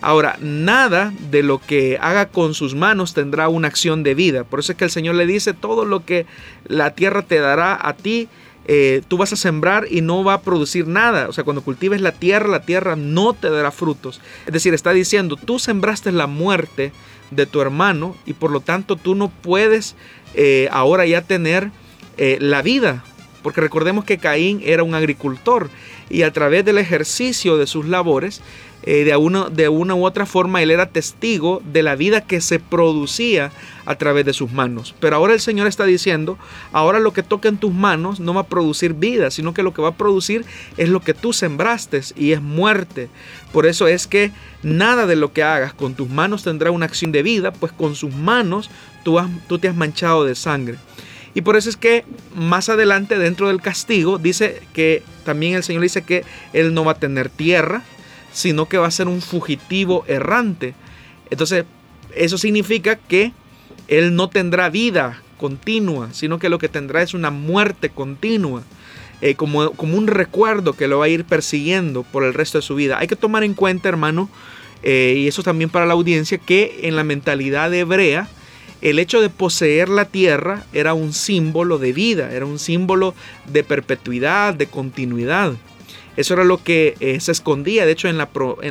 Ahora, nada de lo que haga con sus manos tendrá una acción de vida. Por eso es que el Señor le dice, todo lo que la tierra te dará a ti, eh, tú vas a sembrar y no va a producir nada. O sea, cuando cultives la tierra, la tierra no te dará frutos. Es decir, está diciendo, tú sembraste la muerte de tu hermano y por lo tanto tú no puedes eh, ahora ya tener eh, la vida. Porque recordemos que Caín era un agricultor y a través del ejercicio de sus labores, eh, de, una, u otra forma, él era testigo de la vida que se producía a través de sus manos. Pero ahora el Señor está diciendo, ahora lo que toca en tus manos no va a producir vida, sino que lo que va a producir es lo que tú sembraste y es muerte. Por eso es que nada de lo que hagas con tus manos tendrá una acción de vida, pues con sus manos tú, tú te has manchado de sangre. Y por eso es que más adelante dentro del castigo dice que también el Señor dice que Él no va a tener tierra, sino que va a ser un fugitivo errante. Entonces, eso significa que Él no tendrá vida continua, sino que lo que tendrá es una muerte continua. Eh, como, como, un recuerdo que lo va a ir persiguiendo por el resto de su vida. Hay que tomar en cuenta, hermano, eh, y eso también para la audiencia, que en la mentalidad hebrea, el hecho de poseer la tierra era un símbolo de vida, era un símbolo de perpetuidad, de continuidad. Eso era lo que eh, se escondía, de hecho, en la,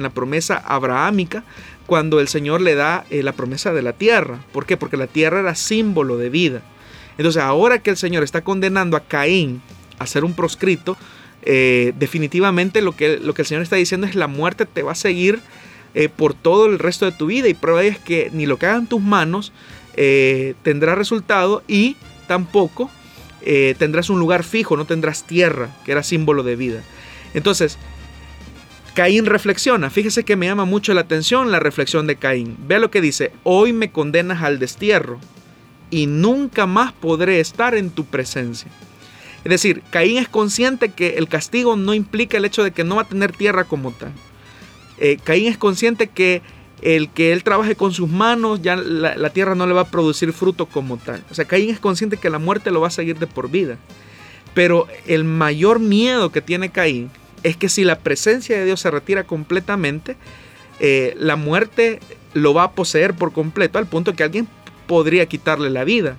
promesa abrahámica, cuando el Señor le da la promesa de la tierra. ¿Por qué? Porque la tierra era símbolo de vida. Entonces, ahora que el Señor está condenando a Caín a ser un proscrito, eh, definitivamente lo que, lo que el Señor está diciendo es la muerte te va a seguir eh, por todo el resto de tu vida y prueba es que ni lo que hagan tus manos eh, tendrá resultado y tampoco tendrás un lugar fijo, no tendrás tierra, que era símbolo de vida. Entonces, Caín reflexiona. Fíjese que me llama mucho la atención la reflexión de Caín. Vea lo que dice, hoy me condenas al destierro y nunca más podré estar en tu presencia. Es decir, Caín es consciente que el castigo no implica el hecho de que no va a tener tierra como tal. Eh, Caín es consciente que el que él trabaje con sus manos, ya la, tierra no le va a producir fruto como tal. O sea, Caín es consciente que la muerte lo va a seguir de por vida. Pero el mayor miedo que tiene Caín es que si la presencia de Dios se retira completamente, eh, la muerte lo va a poseer por completo al punto que alguien podría quitarle la vida.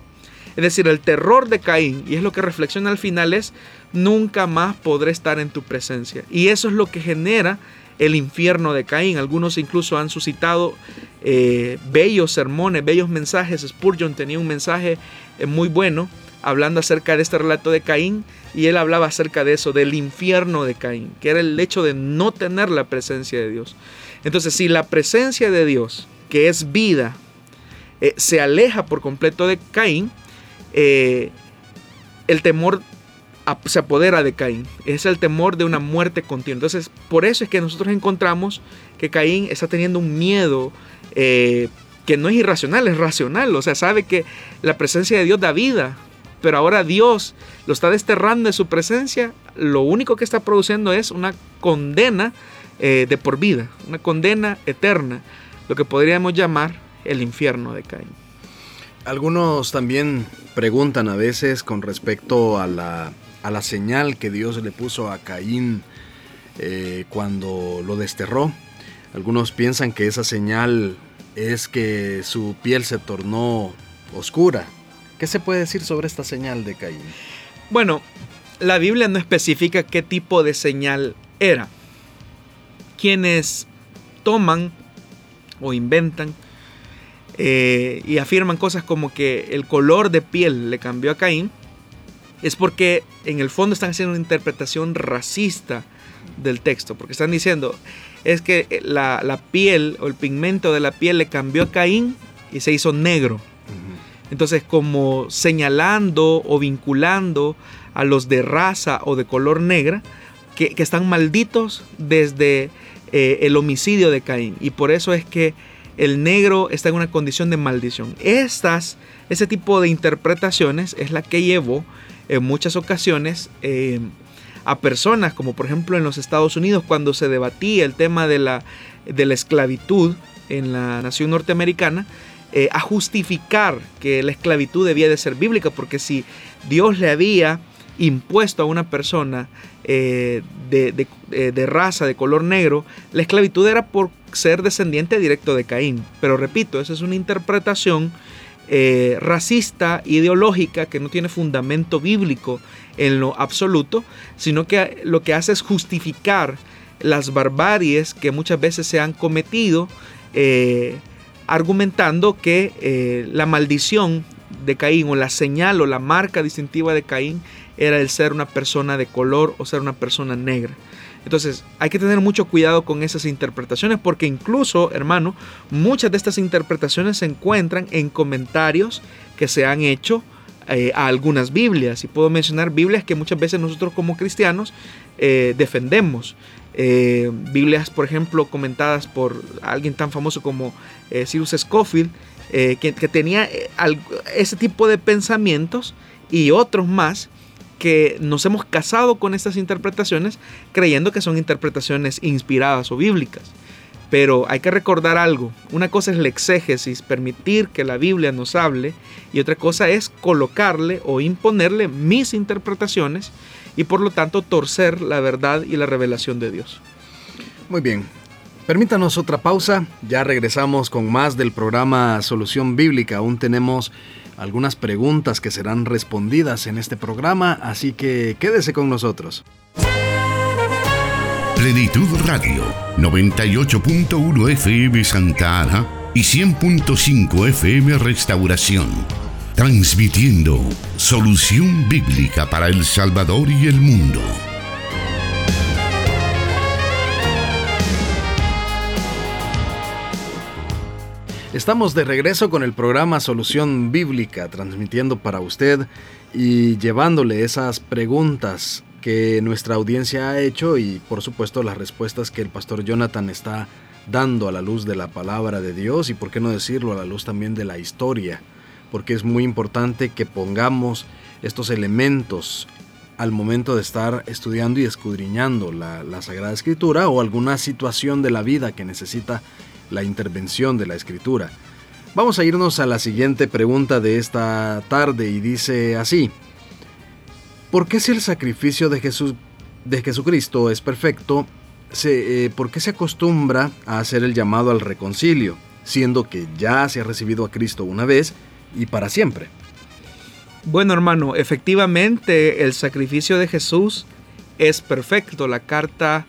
Es decir, el terror de Caín, y es lo que reflexiona al final, es nunca más podré estar en tu presencia. Y eso es lo que genera el infierno de Caín. Algunos incluso han suscitado eh, bellos sermones, bellos mensajes. Spurgeon tenía un mensaje eh, muy bueno hablando acerca de este relato de Caín y él hablaba acerca de eso, del infierno de Caín, que era el hecho de no tener la presencia de Dios. Entonces, si la presencia de Dios, que es vida, eh, se aleja por completo de Caín, el temor se apodera de Caín. Es el temor de una muerte continua. Entonces, por eso es que nosotros encontramos que Caín está teniendo un miedo eh, que no es irracional, es racional. O sea, sabe que la presencia de Dios da vida, pero ahora Dios lo está desterrando de su presencia. Lo único que está produciendo es una condena eh, de por vida, una condena eterna, lo que podríamos llamar el infierno de Caín. Algunos también preguntan a veces con respecto a la, a la señal que Dios le puso a Caín eh, cuando lo desterró. Algunos piensan que esa señal es que su piel se tornó oscura. ¿Qué se puede decir sobre esta señal de Caín? Bueno, la Biblia no especifica qué tipo de señal era. Quienes toman o inventan eh, y afirman cosas como que el color de piel le cambió a Caín, es porque en el fondo están haciendo una interpretación racista del texto, porque están diciendo, es que la, piel o el pigmento de la piel le cambió a Caín y se hizo negro. Entonces, como señalando o vinculando a los de raza o de color negra, que, están malditos desde eh, el homicidio de Caín. Y por eso es que el negro está en una condición de maldición. Estas, ese tipo de interpretaciones es la que llevó en muchas ocasiones eh, a personas, como por ejemplo en los Estados Unidos, cuando se debatía el tema de la, de la esclavitud en la nación norteamericana, eh, a justificar que la esclavitud debía de ser bíblica, porque si Dios le había impuesto a una persona eh, de, de, raza, de color negro, la esclavitud era por ser descendiente directo de Caín. Pero repito, esa es una interpretación eh, racista, ideológica, que no tiene fundamento bíblico en lo absoluto, sino que lo que hace es justificar las barbaries que muchas veces se han cometido, eh, argumentando que eh, la maldición de Caín o la señal o la marca distintiva de Caín era el ser una persona de color o ser una persona negra. Entonces hay que tener mucho cuidado con esas interpretaciones porque incluso, hermano, muchas de estas interpretaciones se encuentran en comentarios que se han hecho eh, a algunas Biblias. Y puedo mencionar Biblias que muchas veces nosotros como cristianos eh, defendemos. Eh, Biblias, por ejemplo, comentadas por alguien tan famoso como Cyrus Scofield, que, que, tenía ese tipo de pensamientos y otros más que nos hemos casado con estas interpretaciones creyendo que son interpretaciones inspiradas o bíblicas. Pero hay que recordar algo. Una cosa es la exégesis, permitir que la Biblia nos hable, y otra cosa es colocarle o imponerle mis interpretaciones y por lo tanto torcer la verdad y la revelación de Dios. Muy bien. Permítanos otra pausa. Ya regresamos con más del programa Solución Bíblica. Aún tenemos algunas preguntas que serán respondidas en este programa, así que quédese con nosotros. Plenitud Radio, 98.1 FM Santa Ana y 100.5 FM Restauración. Transmitiendo solución bíblica para El Salvador y el mundo. Estamos de regreso con el programa Solución Bíblica, transmitiendo para usted y llevándole esas preguntas que nuestra audiencia ha hecho y por supuesto las respuestas que el pastor Jonathan está dando a la luz de la palabra de Dios y por qué no decirlo a la luz también de la historia, porque es muy importante que pongamos estos elementos al momento de estar estudiando y escudriñando la, Sagrada Escritura o alguna situación de la vida que necesita la intervención de la escritura. Vamos a irnos a la siguiente pregunta de esta tarde y dice así, ¿por qué si el sacrificio de, Jesús, de Jesucristo es perfecto, se, eh, ¿por qué se acostumbra a hacer el llamado al reconcilio, siendo que ya se ha recibido a Cristo una vez y para siempre? Bueno hermano, efectivamente el sacrificio de Jesús es perfecto. La carta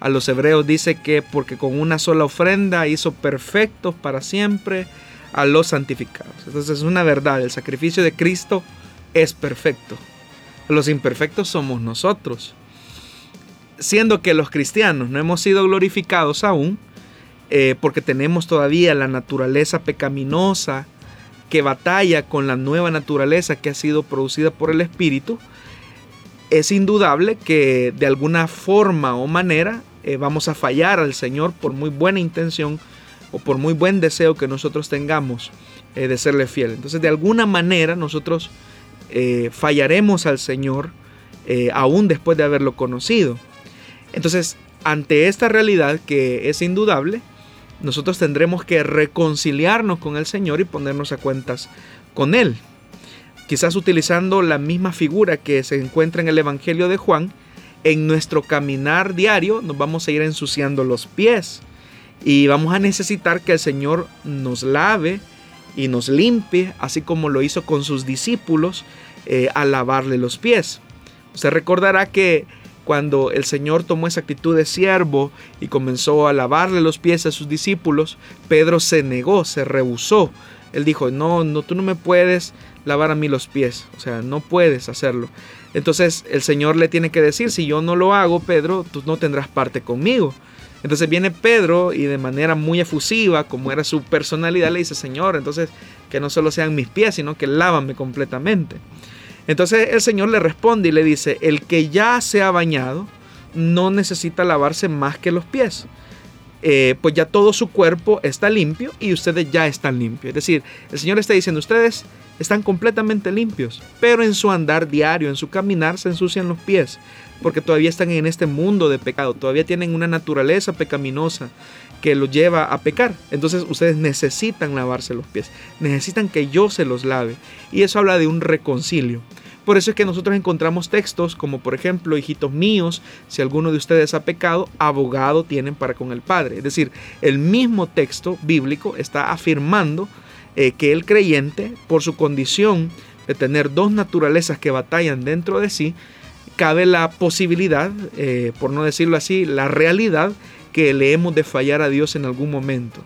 a los hebreos dice que porque con una sola ofrenda hizo perfectos para siempre a los santificados. Entonces es una verdad, el sacrificio de Cristo es perfecto. Los imperfectos somos nosotros. Siendo que los cristianos no hemos sido glorificados aún, eh, porque tenemos todavía la naturaleza pecaminosa que batalla con la nueva naturaleza que ha sido producida por el Espíritu, es indudable que de alguna forma o manera eh, vamos a fallar al Señor por muy buena intención o por muy buen deseo que nosotros tengamos eh, de serle fiel. Entonces de alguna manera nosotros eh, fallaremos al Señor aún después de haberlo conocido. Entonces ante esta realidad que es indudable, nosotros tendremos que reconciliarnos con el Señor y ponernos a cuentas con Él. Quizás utilizando la misma figura que se encuentra en el Evangelio de Juan, en nuestro caminar diario nos vamos a ir ensuciando los pies y vamos a necesitar que el Señor nos lave y nos limpie, así como lo hizo con sus discípulos eh, al lavarle los pies. Usted recordará que cuando el Señor tomó esa actitud de siervo y comenzó a lavarle los pies a sus discípulos, Pedro se negó, se rehusó. Él dijo, no, no, tú no me puedes lavar a mí los pies, o sea, no puedes hacerlo. Entonces el Señor le tiene que decir, si yo no lo hago, Pedro, tú no tendrás parte conmigo. Entonces viene Pedro y de manera muy efusiva, como era su personalidad, le dice, Señor, entonces que no solo sean mis pies, sino que lávame completamente. Entonces el Señor le responde y le dice, el que ya se ha bañado no necesita lavarse más que los pies. Eh, pues ya todo su cuerpo está limpio y ustedes ya están limpios. Es decir, el Señor está diciendo, ustedes están completamente limpios, pero en su andar diario, en su caminar, se ensucian los pies, porque todavía están en este mundo de pecado, todavía tienen una naturaleza pecaminosa que los lleva a pecar. Entonces ustedes necesitan lavarse los pies, necesitan que yo se los lave. Y eso habla de un reconcilio. Por eso es que nosotros encontramos textos como por ejemplo, hijitos míos, si alguno de ustedes ha pecado, abogado tienen para con el Padre. Es decir, el mismo texto bíblico está afirmando eh, que el creyente, por su condición de tener dos naturalezas que batallan dentro de sí, cabe la posibilidad, eh, por no decirlo así, la realidad que le hemos de fallar a Dios en algún momento.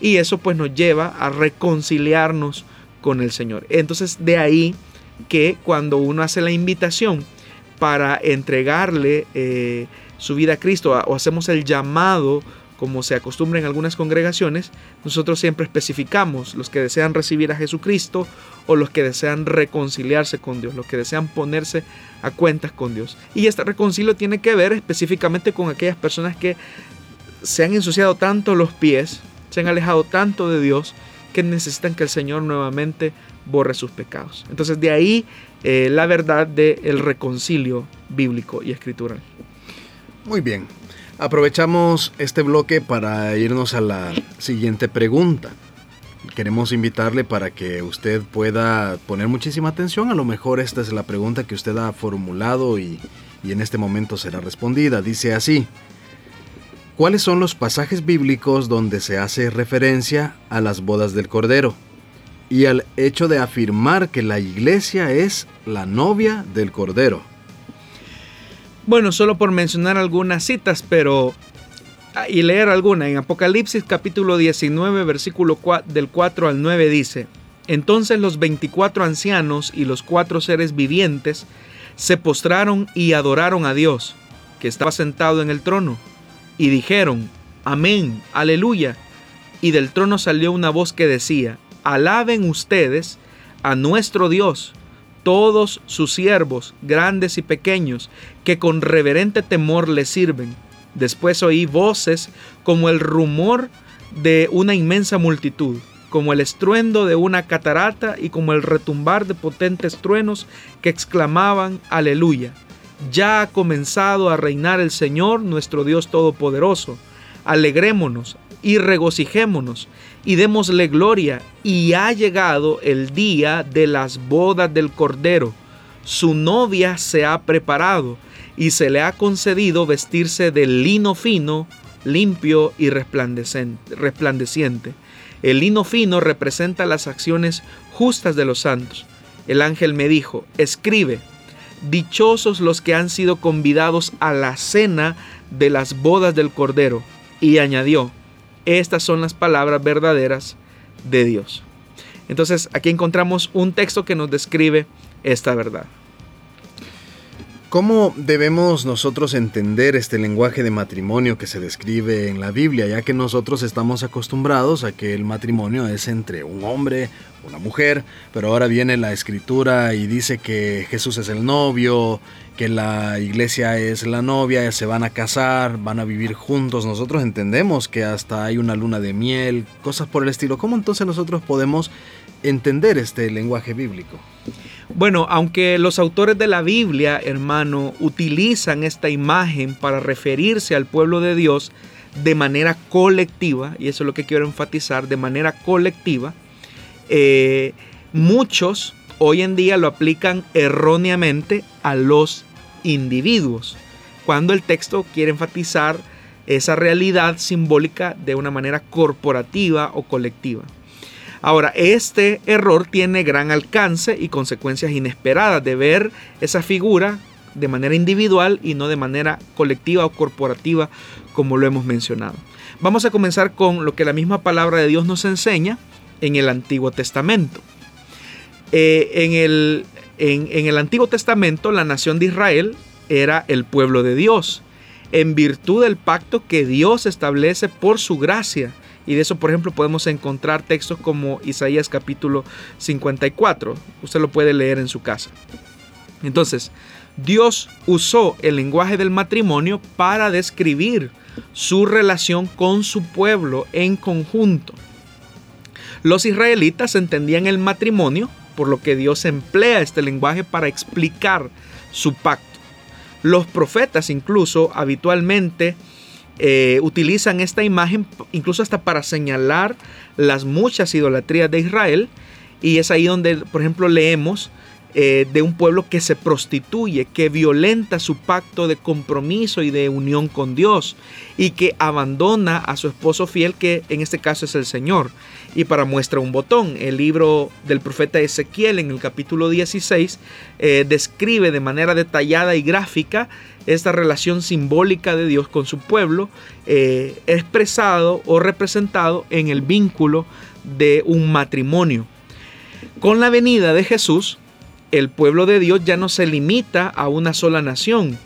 Y eso pues nos lleva a reconciliarnos con el Señor. Entonces de ahí que cuando uno hace la invitación para entregarle eh, su vida a Cristo o hacemos el llamado como se acostumbra en algunas congregaciones, nosotros siempre especificamos los que desean recibir a Jesucristo o los que desean reconciliarse con Dios, los que desean ponerse a cuentas con Dios. Y este reconcilio tiene que ver específicamente con aquellas personas que se han ensuciado tanto los pies, se han alejado tanto de Dios, que necesitan que el Señor nuevamente borre sus pecados. Entonces de ahí eh, la verdad del reconcilio bíblico y escritural. Muy bien, Aprovechamos este bloque para irnos a la siguiente pregunta. Queremos invitarle para que usted pueda poner muchísima atención. A lo mejor esta es la pregunta que usted ha formulado y, y en este momento será respondida. Dice así. ¿Cuáles son los pasajes bíblicos donde se hace referencia a las bodas del Cordero y al hecho de afirmar que la iglesia es la novia del Cordero? Bueno, solo por mencionar algunas citas, pero ah, y leer alguna. En Apocalipsis capítulo 19, versículo del 4 al 9 dice, Entonces los 24 ancianos y los cuatro seres vivientes se postraron y adoraron a Dios, que estaba sentado en el trono, y dijeron, Amén, aleluya. Y del trono salió una voz que decía, Alaben ustedes a nuestro Dios todos sus siervos, grandes y pequeños, que con reverente temor le sirven. Después oí voces como el rumor de una inmensa multitud, como el estruendo de una catarata y como el retumbar de potentes truenos que exclamaban, aleluya. Ya ha comenzado a reinar el Señor nuestro Dios Todopoderoso. Alegrémonos y regocijémonos y démosle gloria. Y ha llegado el día de las bodas del Cordero. Su novia se ha preparado y se le ha concedido vestirse de lino fino, limpio y resplandeciente. El lino fino representa las acciones justas de los santos. El ángel me dijo, escribe, dichosos los que han sido convidados a la cena de las bodas del Cordero. Y añadió, estas son las palabras verdaderas de Dios. Entonces aquí encontramos un texto que nos describe esta verdad. ¿Cómo debemos nosotros entender este lenguaje de matrimonio que se describe en la Biblia, ya que nosotros estamos acostumbrados a que el matrimonio es entre un hombre, una mujer, pero ahora viene la escritura y dice que Jesús es el novio, que la iglesia es la novia, se van a casar, van a vivir juntos. Nosotros entendemos que hasta hay una luna de miel, cosas por el estilo. ¿Cómo entonces nosotros podemos entender este lenguaje bíblico? Bueno, aunque los autores de la Biblia, hermano, utilizan esta imagen para referirse al pueblo de Dios de manera colectiva, y eso es lo que quiero enfatizar, de manera colectiva, eh, muchos hoy en día lo aplican erróneamente a los individuos, cuando el texto quiere enfatizar esa realidad simbólica de una manera corporativa o colectiva. Ahora, este error tiene gran alcance y consecuencias inesperadas de ver esa figura de manera individual y no de manera colectiva o corporativa como lo hemos mencionado. Vamos a comenzar con lo que la misma palabra de Dios nos enseña en el Antiguo Testamento. Eh, en, el, en el Antiguo Testamento la nación de Israel era el pueblo de Dios, en virtud del pacto que Dios establece por su gracia. Y de eso, por ejemplo, podemos encontrar textos como Isaías capítulo 54. Usted lo puede leer en su casa. Entonces, Dios usó el lenguaje del matrimonio para describir su relación con su pueblo en conjunto. Los israelitas entendían el matrimonio, por lo que Dios emplea este lenguaje para explicar su pacto. Los profetas incluso habitualmente eh, utilizan esta imagen incluso hasta para señalar las muchas idolatrías de Israel. Y es ahí donde, por ejemplo, leemos eh, de un pueblo que se prostituye, que violenta su pacto de compromiso y de unión con Dios y que abandona a su esposo fiel, que en este caso es el Señor. Y para muestra un botón, el libro del profeta Ezequiel en el capítulo 16 eh, describe de manera detallada y gráfica esta relación simbólica de Dios con su pueblo, eh, expresado o representado en el vínculo de un matrimonio. Con la venida de Jesús, el pueblo de Dios ya no se limita a una sola nación.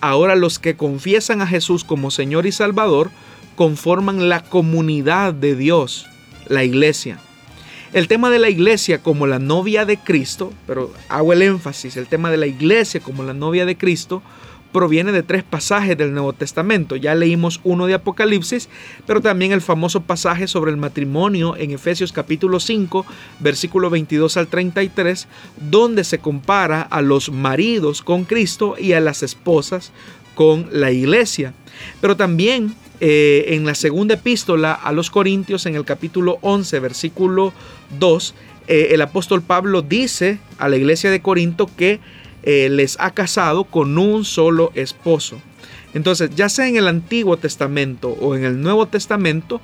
Ahora los que confiesan a Jesús como Señor y Salvador conforman la comunidad de Dios, la iglesia. El tema de la iglesia como la novia de Cristo, pero hago el énfasis, el tema de la iglesia como la novia de Cristo, proviene de tres pasajes del Nuevo Testamento. Ya leímos uno de Apocalipsis, pero también el famoso pasaje sobre el matrimonio en Efesios capítulo 5, versículo 22 al 33, donde se compara a los maridos con Cristo y a las esposas con la iglesia. Pero también eh, en la segunda epístola a los Corintios, en el capítulo 11, versículo 2, eh, el apóstol Pablo dice a la iglesia de Corinto que eh, les ha casado con un solo esposo. Entonces, ya sea en el Antiguo Testamento o en el Nuevo Testamento,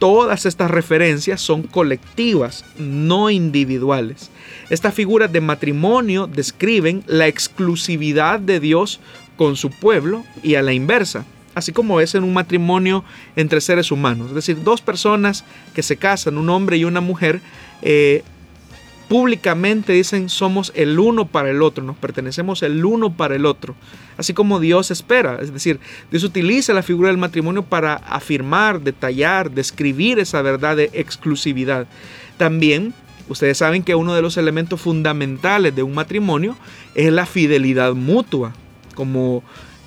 todas estas referencias son colectivas, no individuales. Estas figuras de matrimonio describen la exclusividad de Dios con su pueblo y a la inversa, así como es en un matrimonio entre seres humanos. Es decir, dos personas que se casan, un hombre y una mujer, eh, públicamente dicen somos el uno para el otro, nos pertenecemos el uno para el otro, así como Dios espera. Es decir, Dios utiliza la figura del matrimonio para afirmar, detallar, describir esa verdad de exclusividad. También ustedes saben que uno de los elementos fundamentales de un matrimonio es la fidelidad mutua, como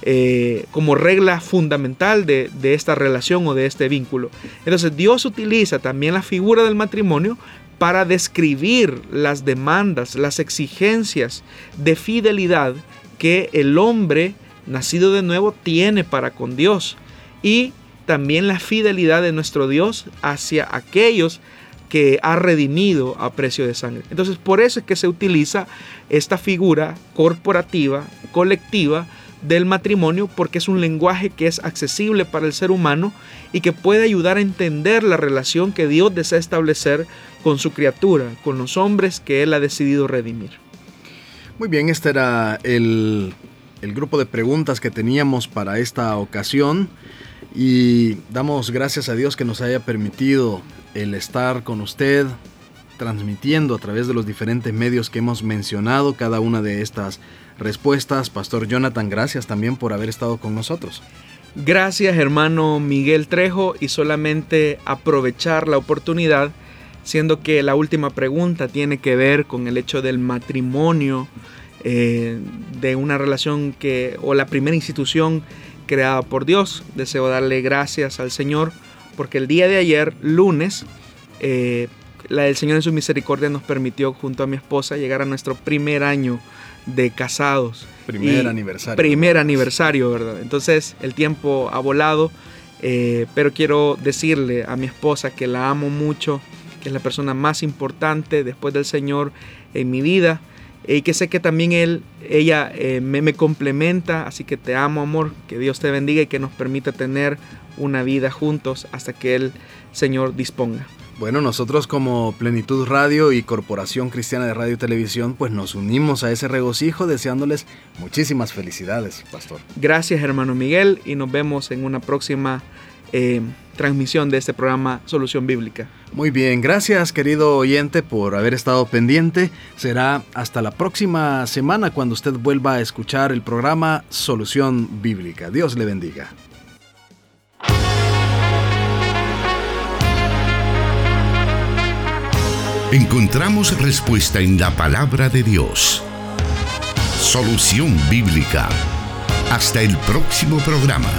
eh, como regla fundamental de, de, esta relación o de este vínculo. Entonces Dios utiliza también la figura del matrimonio para describir las demandas, las exigencias de fidelidad que el hombre nacido de nuevo tiene para con Dios y también la fidelidad de nuestro Dios hacia aquellos que ha redimido a precio de sangre. Entonces por eso es que se utiliza esta figura corporativa, colectiva, del matrimonio porque es un lenguaje que es accesible para el ser humano y que puede ayudar a entender la relación que Dios desea establecer con su criatura, con los hombres que Él ha decidido redimir. Muy bien, este era el, el grupo de preguntas que teníamos para esta ocasión y damos gracias a Dios que nos haya permitido el estar con usted transmitiendo a través de los diferentes medios que hemos mencionado cada una de estas respuestas. Pastor Jonathan, gracias también por haber estado con nosotros. Gracias hermano Miguel Trejo y solamente aprovechar la oportunidad, siendo que la última pregunta tiene que ver con el hecho del matrimonio, eh, de una relación que, o la primera institución creada por Dios. Deseo darle gracias al Señor porque el día de ayer, lunes, eh, la del Señor en su misericordia nos permitió junto a mi esposa llegar a nuestro primer año de casados. Primer aniversario. Primer aniversario, ¿verdad? Entonces el tiempo ha volado, eh, pero quiero decirle a mi esposa que la amo mucho, que es la persona más importante después del Señor en mi vida y que sé que también él, ella eh, me, me, complementa, así que te amo amor, que Dios te bendiga y que nos permita tener una vida juntos hasta que el Señor disponga. Bueno, nosotros como Plenitud Radio y Corporación Cristiana de Radio y Televisión, pues nos unimos a ese regocijo deseándoles muchísimas felicidades, pastor. Gracias, hermano Miguel, y nos vemos en una próxima eh, transmisión de este programa Solución Bíblica. Muy bien, gracias querido oyente por haber estado pendiente. Será hasta la próxima semana cuando usted vuelva a escuchar el programa Solución Bíblica. Dios le bendiga. Encontramos respuesta en la palabra de Dios. Solución Bíblica. Hasta el próximo programa.